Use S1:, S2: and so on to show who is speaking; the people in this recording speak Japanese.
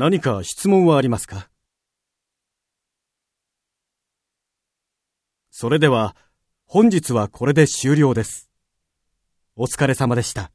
S1: 何か質問はありますか？それでは、本日はこれで終了です。お疲れ様でした。